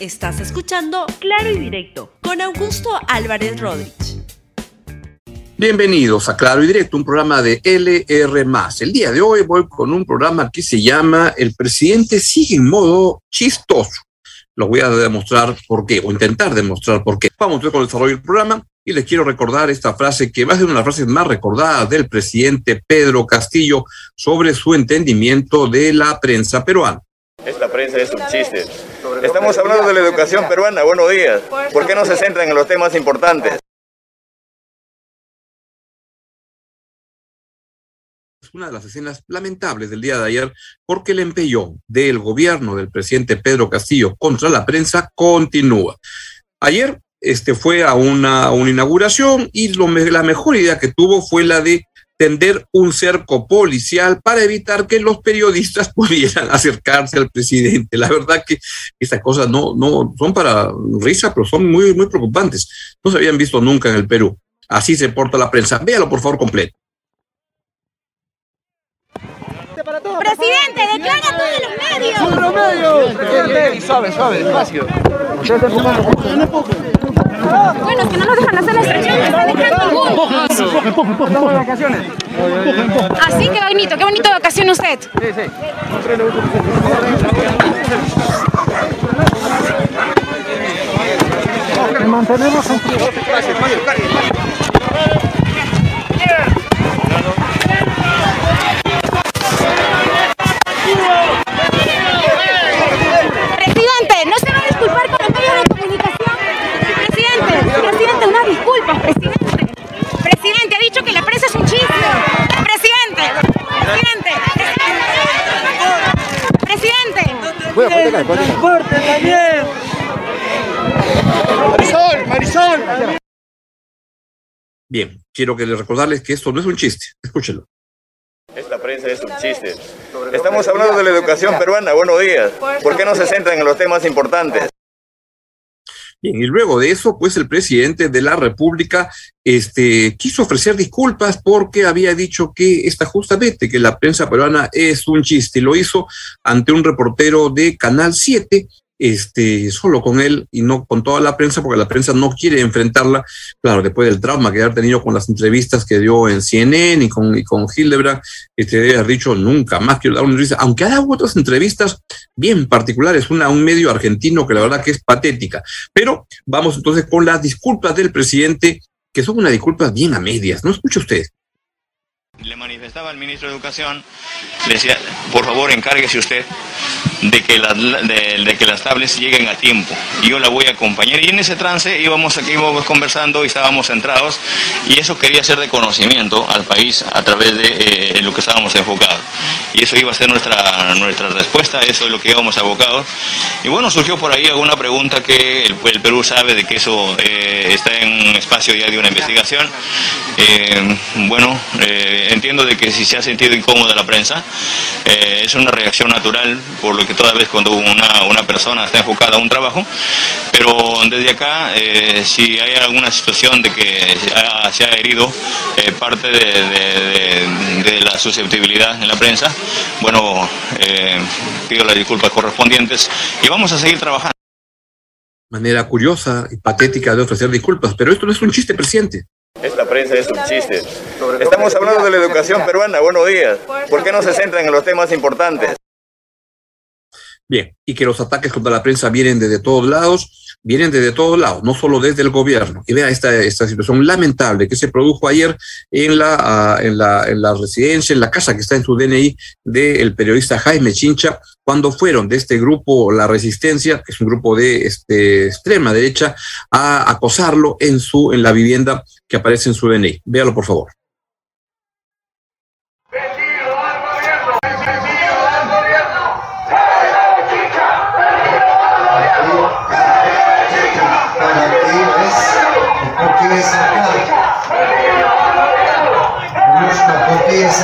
Estás escuchando Claro y Directo con Augusto Álvarez Rodríguez. Bienvenidos a Claro y Directo, un programa de LR. El día de hoy voy con un programa que se llama El presidente sigue en modo chistoso. Lo voy a demostrar por qué, o intentar demostrar por qué. Vamos con el desarrollo del programa y les quiero recordar esta frase que va a ser una de las frases más recordadas del presidente Pedro Castillo sobre su entendimiento de la prensa peruana. Esta prensa es un chiste. Estamos hablando de la educación peruana. Buenos días. ¿Por qué no se centran en los temas importantes? Es una de las escenas lamentables del día de ayer porque el empeño del gobierno del presidente Pedro Castillo contra la prensa continúa. Ayer este, fue a una, una inauguración y lo, la mejor idea que tuvo fue la de tender un cerco policial para evitar que los periodistas pudieran acercarse al presidente. La verdad que estas cosas no, no son para risa, pero son muy, muy preocupantes. No se habían visto nunca en el Perú. Así se porta la prensa. Véalo, por favor, completo. Presidente, declara a todos los medios. ¡Todos los medios! Presidente, suave, suave, despacio. Bueno, es que no nos dejan hacer la extracción, está dejando Estamos de vacaciones. Así que bonito, qué bonito vacación usted. Sí, sí. Mantenemos un... Presidente, ¿no se va a disculpar con los medios de comunicación? Presidente, presidente, una disculpa, presidente. Presidente, ha dicho que la prensa es un chiste. Presidente, presidente, presidente. Bueno, ponte acá, ponte acá. ¡Transporte también! Marisol, Marisol. Bien, quiero que les recordarles que esto no es un chiste. Escúchenlo. Esta prensa es un chiste. Estamos hablando de la educación peruana. Buenos días. ¿Por qué no se centran en los temas importantes? Bien, y luego de eso, pues el presidente de la República este, quiso ofrecer disculpas porque había dicho que está justamente que la prensa peruana es un chiste. Y lo hizo ante un reportero de Canal 7, este, solo con él y no con toda la prensa, porque la prensa no quiere enfrentarla, claro, después del trauma que ha tenido con las entrevistas que dio en CNN y con, y con Hildebrand, este, haber dicho nunca más quiero dar una entrevista, aunque ha dado otras entrevistas bien particulares, una a un medio argentino que la verdad que es patética. Pero vamos entonces con las disculpas del presidente, que son unas disculpas bien a medias, ¿no escucha usted? Le manifestaba al ministro de Educación, le decía, por favor encárguese usted de que, las, de, que las tablets lleguen a tiempo. Yo la voy a acompañar. Y en ese trance íbamos aquí conversando y estábamos centrados y eso quería ser de conocimiento al país a través de eh, lo que estábamos enfocados. Y eso iba a ser nuestra, nuestra respuesta, eso es lo que íbamos abocados. Y bueno, surgió por ahí alguna pregunta que el, el Perú sabe de que eso eh, está en un espacio ya de una investigación. Eh, bueno, eh, entiendo de que si se ha sentido incómoda la prensa, eh, es una reacción natural por lo que toda vez cuando una, una persona está enfocada a un trabajo, pero desde acá, eh, si hay alguna situación de que se ha, se ha herido eh, parte de, de- de- de la susceptibilidad en la prensa, bueno, eh, pido las disculpas correspondientes y vamos a seguir trabajando. Manera curiosa y patética de ofrecer disculpas, pero esto no es un chiste, presidente. Esta prensa es un chiste. Estamos hablando de la educación peruana. Buenos días. ¿Por qué no se centran en los temas importantes? Bien, y que los ataques contra la prensa vienen desde todos lados, vienen desde todos lados, no solo desde el gobierno. Y vea esta, esta situación lamentable que se produjo ayer en la, ah, en, la, en la residencia, en la casa que está en su DNI del periodista Jaime Chincha, cuando fueron de este grupo La Resistencia, que es un grupo de este, extrema derecha, a acosarlo en, su, en la vivienda que aparece en su DNI. Véalo, por favor.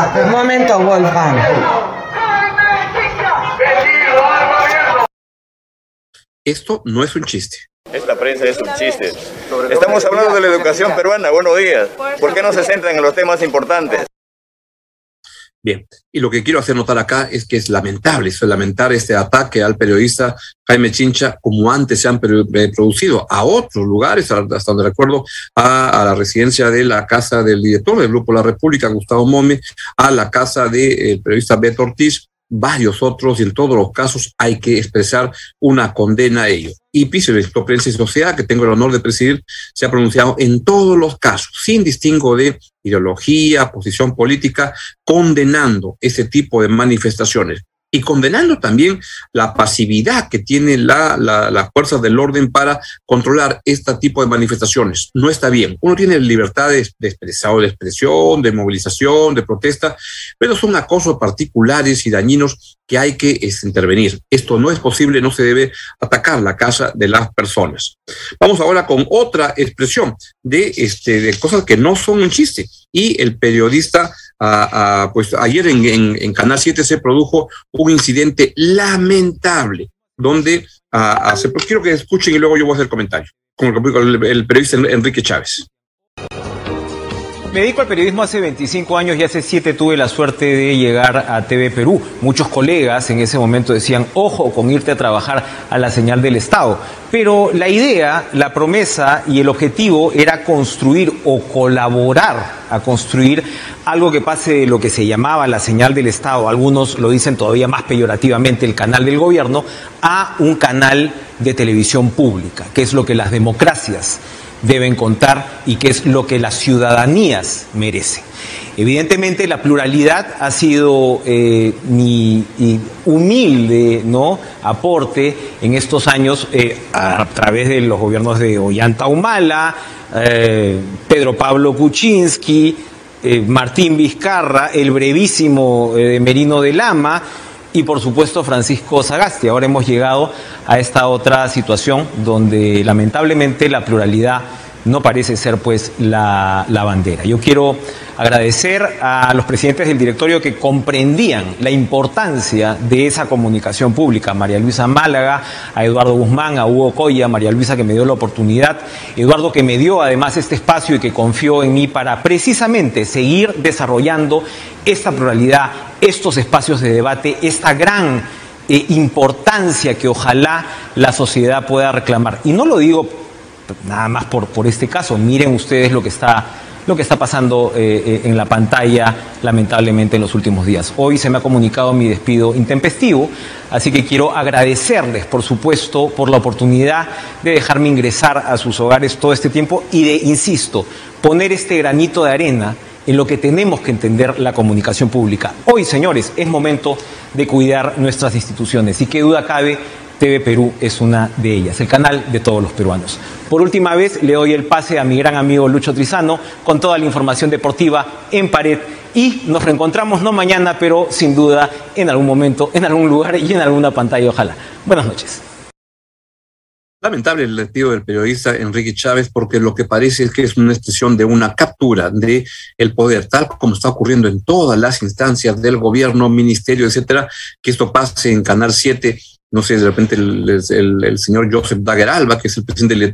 Un momento, Wolfgang. Esto no es un chiste. Esta prensa es un chiste. Estamos hablando de la educación peruana. Buenos días. ¿Por qué no se centran en los temas importantes? Bien, y lo que quiero hacer notar acá es que es lamentable, es lamentar este ataque al periodista Jaime Chincha, como antes se han eh, producido a otros lugares, hasta donde recuerdo, a, la residencia de la casa del director del Grupo La República, Gustavo Mome, a la casa del periodista Beto Ortiz, varios otros, y en todos los casos hay que expresar una condena a ello. Y Piso, el Prensa y Sociedad, que tengo el honor de presidir, se ha pronunciado en todos los casos, sin distingo de ideología, posición política, condenando ese tipo de manifestaciones y condenando también la pasividad que tiene la, la, las fuerzas del orden para controlar este tipo de manifestaciones. No está bien. Uno tiene libertad de, de, de expresión, de movilización, de protesta, pero son acosos particulares y dañinos que hay que intervenir. Esto no es posible, no se debe atacar la casa de las personas. Vamos ahora con otra expresión de, este, de cosas que no son un chiste. Y el periodista pues ayer en, en, Canal 7 se produjo un incidente lamentable donde se, quiero que escuchen y luego yo voy a hacer comentario con el periodista Enrique Chávez. Me dedico al periodismo hace 25 años y hace 7 tuve la suerte de llegar a TV Perú. Muchos colegas en ese momento decían, ojo con irte a trabajar a la señal del Estado. Pero la idea, la promesa y el objetivo era construir o colaborar a construir algo que pase de lo que se llamaba la señal del Estado, algunos lo dicen todavía más peyorativamente, el canal del gobierno, a un canal de televisión pública, que es lo que las democracias deben contar y que es lo que las ciudadanías merecen. Evidentemente la pluralidad ha sido eh, mi humilde ¿no? aporte en estos años eh, a través de los gobiernos de Ollanta Humala, eh, Pedro Pablo Kuczynski, Martín Vizcarra, el brevísimo Merino de Lama, y por supuesto Francisco Sagasti. Ahora hemos llegado a esta otra situación donde lamentablemente la pluralidad no parece ser pues la, bandera. Yo quiero agradecer a los presidentes del directorio que comprendían la importancia de esa comunicación pública, María Luisa Málaga, a Eduardo Guzmán, a Hugo Coya, María Luisa que me dio la oportunidad, Eduardo que me dio además este espacio y que confió en mí para precisamente seguir desarrollando esta pluralidad, estos espacios de debate, esta gran eh, importancia que ojalá la sociedad pueda reclamar. Y no lo digo nada más por, por este caso, miren ustedes lo que está lo que está pasando eh, eh, en la pantalla, lamentablemente, en los últimos días. Hoy se me ha comunicado mi despido intempestivo, así que quiero agradecerles, por supuesto, por la oportunidad de dejarme ingresar a sus hogares todo este tiempo y de, insisto, poner este granito de arena en lo que tenemos que entender la comunicación pública. Hoy, señores, es momento de cuidar nuestras instituciones y qué duda cabe, TV Perú es una de ellas, el canal de todos los peruanos. Por última vez, le doy el pase a mi gran amigo Lucho Trizano con toda la información deportiva en pared y nos reencontramos no mañana, pero sin duda en algún momento, en algún lugar y en alguna pantalla, ojalá. Buenas noches. Lamentable el despido del periodista Enrique Chávez porque lo que parece es que es una expresión de una captura de el poder, tal como está ocurriendo en todas las instancias del gobierno, ministerio, etcétera, que esto pase en Canal 7 no sé, de repente el, señor Joseph Dagueralba, que es el presidente del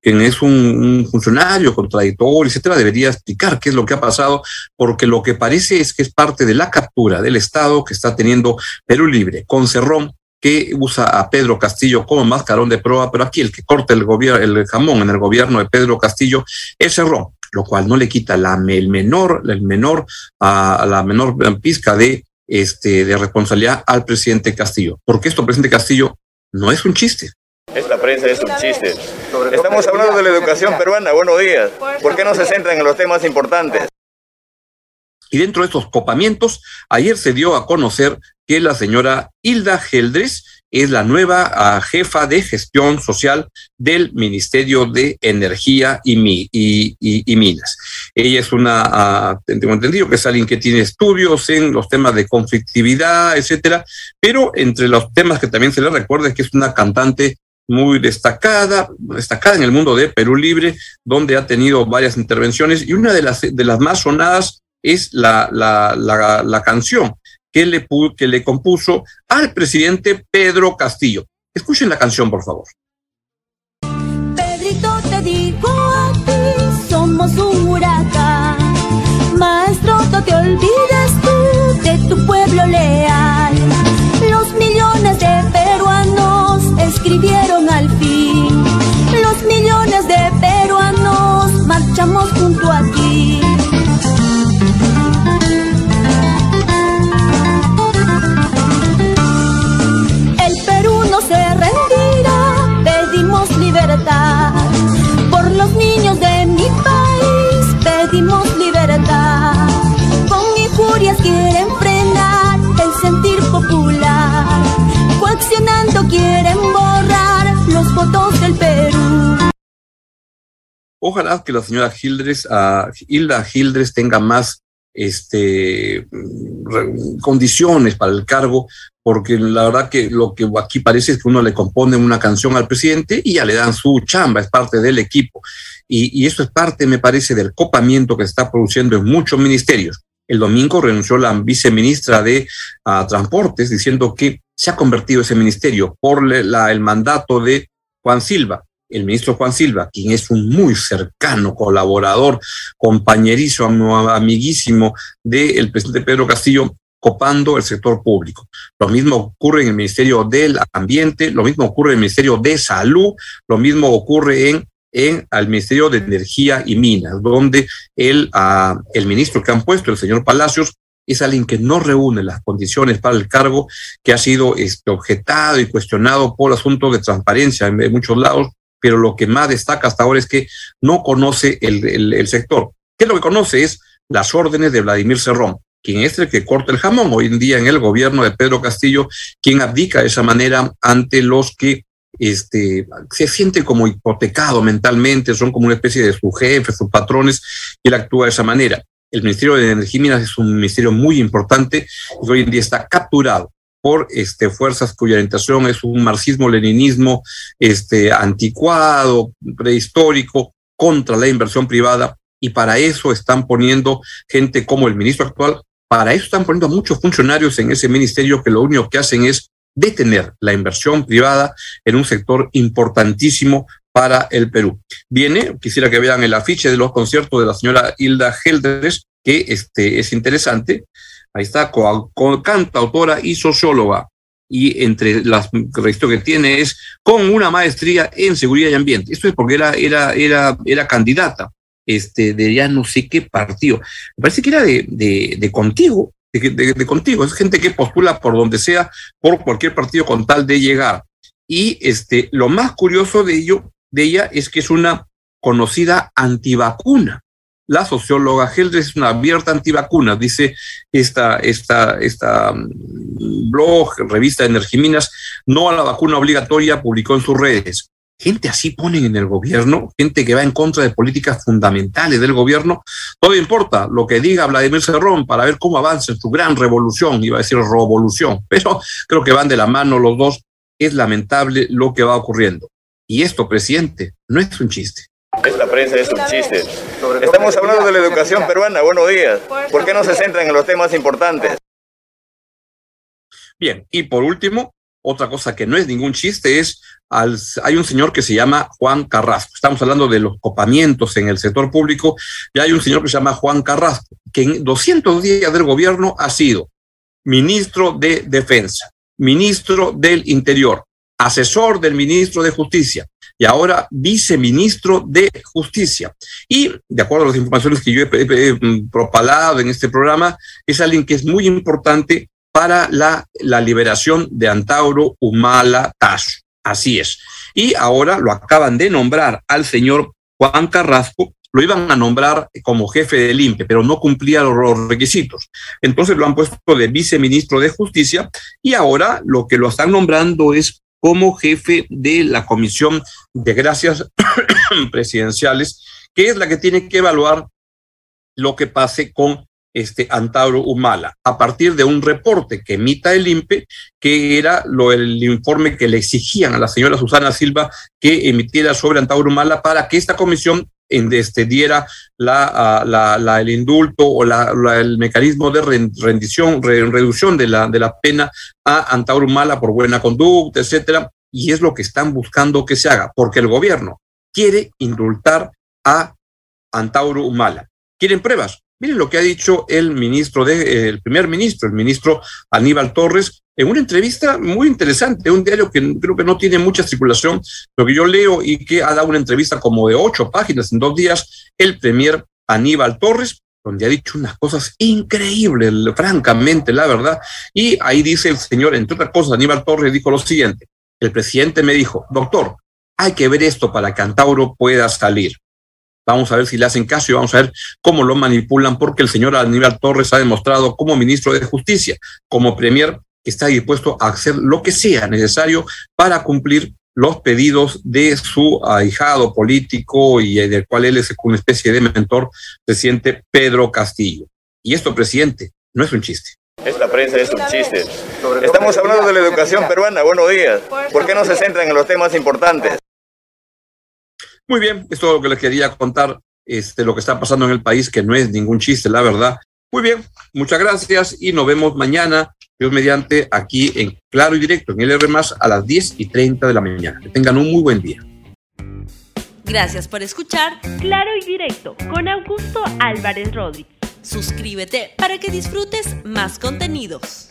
quien es un, funcionario contradictorio, etcétera, debería explicar qué es lo que ha pasado, porque lo que parece es que es parte de la captura del Estado que está teniendo Perú Libre, con Cerrón, que usa a Pedro Castillo como mascarón de prueba, pero aquí el que corta el, gobierno, el jamón en el gobierno de Pedro Castillo es Cerrón, lo cual no le quita la, el menor, el menor, a, la menor pizca de, este, de responsabilidad al presidente Castillo, porque esto, presidente Castillo, no es un chiste. Esta prensa es un chiste. Estamos hablando de la educación peruana. Buenos días. ¿Por qué no se centran en los temas importantes? Y dentro de estos copamientos, ayer se dio a conocer que la señora Hilda Geldres es la nueva ah, jefa de gestión social del Ministerio de Energía y, Minas. Ella es una, uh, tengo entendido que es alguien que tiene estudios en los temas de conflictividad, etcétera, pero entre los temas que también se le recuerda es que es una cantante muy destacada, destacada en el mundo de Perú Libre, donde ha tenido varias intervenciones y una de las, de las más sonadas es la, la, la, la canción que le, que le compuso al presidente Pedro Castillo. Escuchen la canción, por favor. Pedrito, te digo a ti, somos un huracán. Maestro, no te olvides tú de tu pueblo leal. Los millones de peruanos escribieron al fin. Los millones de peruanos marchamos Ojalá que la señora Hildres, uh, Hilda Hildres tenga más este, condiciones para el cargo, porque la verdad que lo que aquí parece es que uno le compone una canción al presidente y ya le dan su chamba, es parte del equipo. Y, eso es parte, me parece, del copamiento que se está produciendo en muchos ministerios. El domingo renunció la viceministra de uh, Transportes diciendo que se ha convertido ese ministerio por la, el mandato de Juan Silva el ministro Juan Silva, quien es un muy cercano colaborador, compañerizo, amiguísimo del presidente Pedro Castillo, copando el sector público. Lo mismo ocurre en el Ministerio del Ambiente, lo mismo ocurre en el Ministerio de Salud, lo mismo ocurre en, en el Ministerio de Energía y Minas, donde el, uh, el ministro que han puesto, el señor Palacios, es alguien que no reúne las condiciones para el cargo, que ha sido este, objetado y cuestionado por asuntos de transparencia en, en muchos lados, pero lo que más destaca hasta ahora es que no conoce el, el, sector. ¿Qué es lo que conoce? Es las órdenes de Vladimir Cerrón, quien es el que corta el jamón hoy en día en el gobierno de Pedro Castillo, quien abdica de esa manera ante los que este, se sienten como hipotecado mentalmente, son como una especie de su jefe, sus patrones, y él actúa de esa manera. El Ministerio de Energía Minas es un ministerio muy importante y hoy en día está capturado por este, fuerzas cuya orientación es un marxismo-leninismo este, anticuado, prehistórico, contra la inversión privada, y para eso están poniendo gente como el ministro actual, para eso están poniendo a muchos funcionarios en ese ministerio que lo único que hacen es detener la inversión privada en un sector importantísimo para el Perú. Viene, quisiera que vean el afiche de los conciertos de la señora Hilda Geldres, que este, es interesante, ahí está, co, cantautora y socióloga. Y entre las registros que tiene es con una maestría en seguridad y ambiente. Esto es porque era, era, era, era candidata este, de ya no sé qué partido. Me parece que era de, de, de contigo, de, de, de, contigo. Es gente que postula por donde sea, por cualquier partido con tal de llegar. Y este, lo más curioso de ello, de ella, es que es una conocida antivacuna la socióloga Heldres es una abierta antivacuna, dice esta, esta, esta blog, revista de Energiminas, no a la vacuna obligatoria, publicó en sus redes. Gente así ponen en el gobierno, gente que va en contra de políticas fundamentales del gobierno. Todo importa lo que diga Vladimir Cerrón para ver cómo avanza en su gran revolución, iba a decir revolución, pero creo que van de la mano los dos. Es lamentable lo que va ocurriendo. Y esto, presidente, no es un chiste. Esta prensa es un chiste. Estamos hablando de la educación peruana. Buenos días. ¿Por qué no se centran en los temas importantes? Bien, y por último, otra cosa que no es ningún chiste es, al, hay un señor que se llama Juan Carrasco. Estamos hablando de los copamientos en el sector público y hay un señor que se llama Juan Carrasco, que en 200 días del gobierno ha sido ministro de Defensa, ministro del Interior, asesor del ministro de Justicia, y ahora viceministro de Justicia. Y de acuerdo a las informaciones que yo he, he, propalado en este programa, es alguien que es muy importante para la, la liberación de Antauro Humala Tazo. Así es. Y ahora lo acaban de nombrar al señor Juan Carrasco, lo iban a nombrar como jefe del INPE, pero no cumplía los requisitos. Entonces lo han puesto de viceministro de Justicia y ahora lo que lo están nombrando es como jefe de la Comisión de Gracias Presidenciales, que es la que tiene que evaluar lo que pase con este Antauro Humala, a partir de un reporte que emita el INPE, que era lo, el informe que le exigían a la señora Susana Silva que emitiera sobre Antauro Humala para que esta comisión en este, la, la, la, el indulto o el mecanismo de rendición, re, reducción de la, de la pena a Antauro Humala por buena conducta, etcétera, y es lo que están buscando que se haga, porque el gobierno quiere indultar a Antauro Humala. ¿Quieren pruebas? Miren lo que ha dicho el ministro de, el primer ministro, el ministro Aníbal Torres, en una entrevista muy interesante, un diario que creo que no tiene mucha circulación, lo que yo leo y que ha dado una entrevista como de ocho páginas en dos días, el premier Aníbal Torres, donde ha dicho unas cosas increíbles, francamente, la verdad. Y ahí dice el señor, entre otras cosas, Aníbal Torres dijo lo siguiente, el presidente me dijo, doctor, hay que ver esto para que Antauro pueda salir. Vamos a ver si le hacen caso y vamos a ver cómo lo manipulan, porque el señor Aníbal Torres ha demostrado como ministro de Justicia, como premier, está dispuesto a hacer lo que sea necesario para cumplir los pedidos de su ahijado político y del cual él es una especie de mentor, presidente Pedro Castillo. Y esto, presidente, no es un chiste. Esta prensa es un chiste. Estamos hablando de la educación peruana. Buenos días. ¿Por qué no se centran en los temas importantes? Muy bien, esto es lo que les quería contar, este, lo que está pasando en el país, que no es ningún chiste, la verdad. Muy bien, muchas gracias y nos vemos mañana, Dios mediante, aquí en Claro y Directo, en LR a las 10 y 30 de la mañana. Que tengan un muy buen día. Gracias por escuchar Claro y Directo con Augusto Álvarez Rodríguez. Suscríbete para que disfrutes más contenidos.